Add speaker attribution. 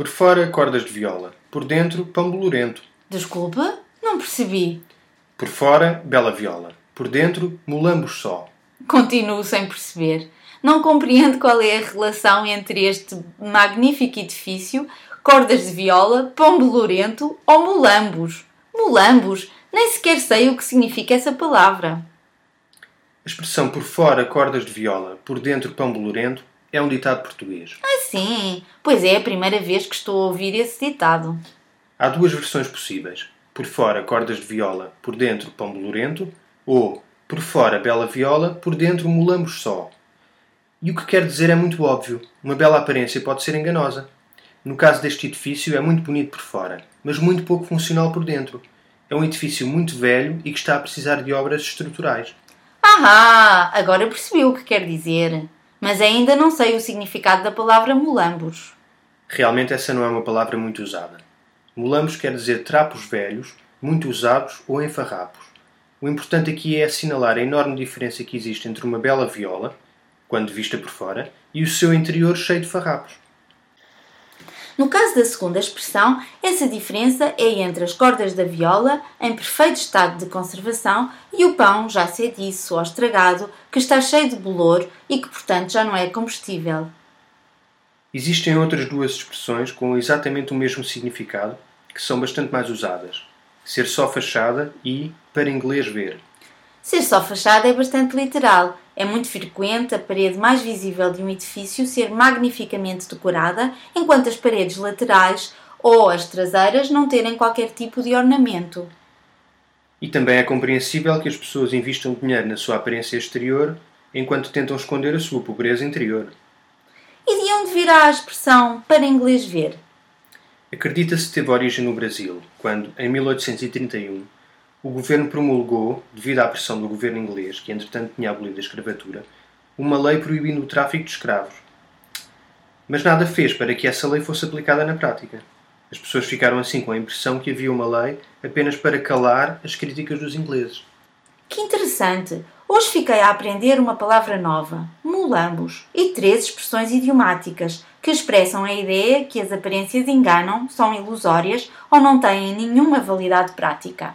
Speaker 1: por fora, cordas de viola. Por dentro, pão bolorento.
Speaker 2: Desculpa, não percebi.
Speaker 1: Por fora, bela viola. Por dentro, molambos só.
Speaker 2: Continuo sem perceber. Não compreendo qual é a relação entre este magnífico edifício, cordas de viola, pão bolorento ou molambos. Molambos? Nem sequer sei o que significa essa palavra.
Speaker 1: A expressão por fora, cordas de viola, por dentro, pão bolorento é um ditado português.
Speaker 2: Ah, sim. Pois é a primeira vez que estou a ouvir esse ditado.
Speaker 1: Há duas versões possíveis. Por fora, cordas de viola, por dentro, pão bolorento, ou por fora, bela viola, por dentro, molambos só. E o que quer dizer é muito óbvio. Uma bela aparência pode ser enganosa. No caso deste edifício, é muito bonito por fora, mas muito pouco funcional por dentro. É um edifício muito velho e que está a precisar de obras estruturais.
Speaker 2: Ah, agora percebi o que quer dizer. Mas ainda não sei o significado da palavra molambos.
Speaker 1: Realmente essa não é uma palavra muito usada. Molambos quer dizer trapos velhos, muito usados ou em farrapos. O importante aqui é assinalar a enorme diferença que existe entre uma bela viola, quando vista por fora, e o seu interior cheio de farrapos.
Speaker 2: No caso da segunda expressão, essa diferença é entre as cordas da viola, em perfeito estado de conservação, e o pão já cediço ou estragado, que está cheio de bolor e que, portanto, já não é comestível.
Speaker 1: Existem outras duas expressões com exatamente o mesmo significado, que são bastante mais usadas: ser só fachada e para inglês ver.
Speaker 2: Ser só fachada é bastante literal. É muito frequente a parede mais visível de um edifício ser magnificamente decorada, enquanto as paredes laterais ou as traseiras não terem qualquer tipo de ornamento.
Speaker 1: E também é compreensível que as pessoas investam dinheiro na sua aparência exterior enquanto tentam esconder a sua pobreza interior.
Speaker 2: E de onde virá a expressão para inglês ver?
Speaker 1: Acredita-se que teve origem no Brasil, quando, em 1831, o governo promulgou, devido à pressão do governo inglês, que entretanto tinha abolido a escravatura, uma lei proibindo o tráfico de escravos. Mas nada fez para que essa lei fosse aplicada na prática. As pessoas ficaram assim com a impressão que havia uma lei apenas para calar as críticas dos ingleses.
Speaker 2: Que interessante! Hoje fiquei a aprender uma palavra nova, mulambos, e três expressões idiomáticas que expressam a ideia que as aparências enganam, são ilusórias ou não têm nenhuma validade prática.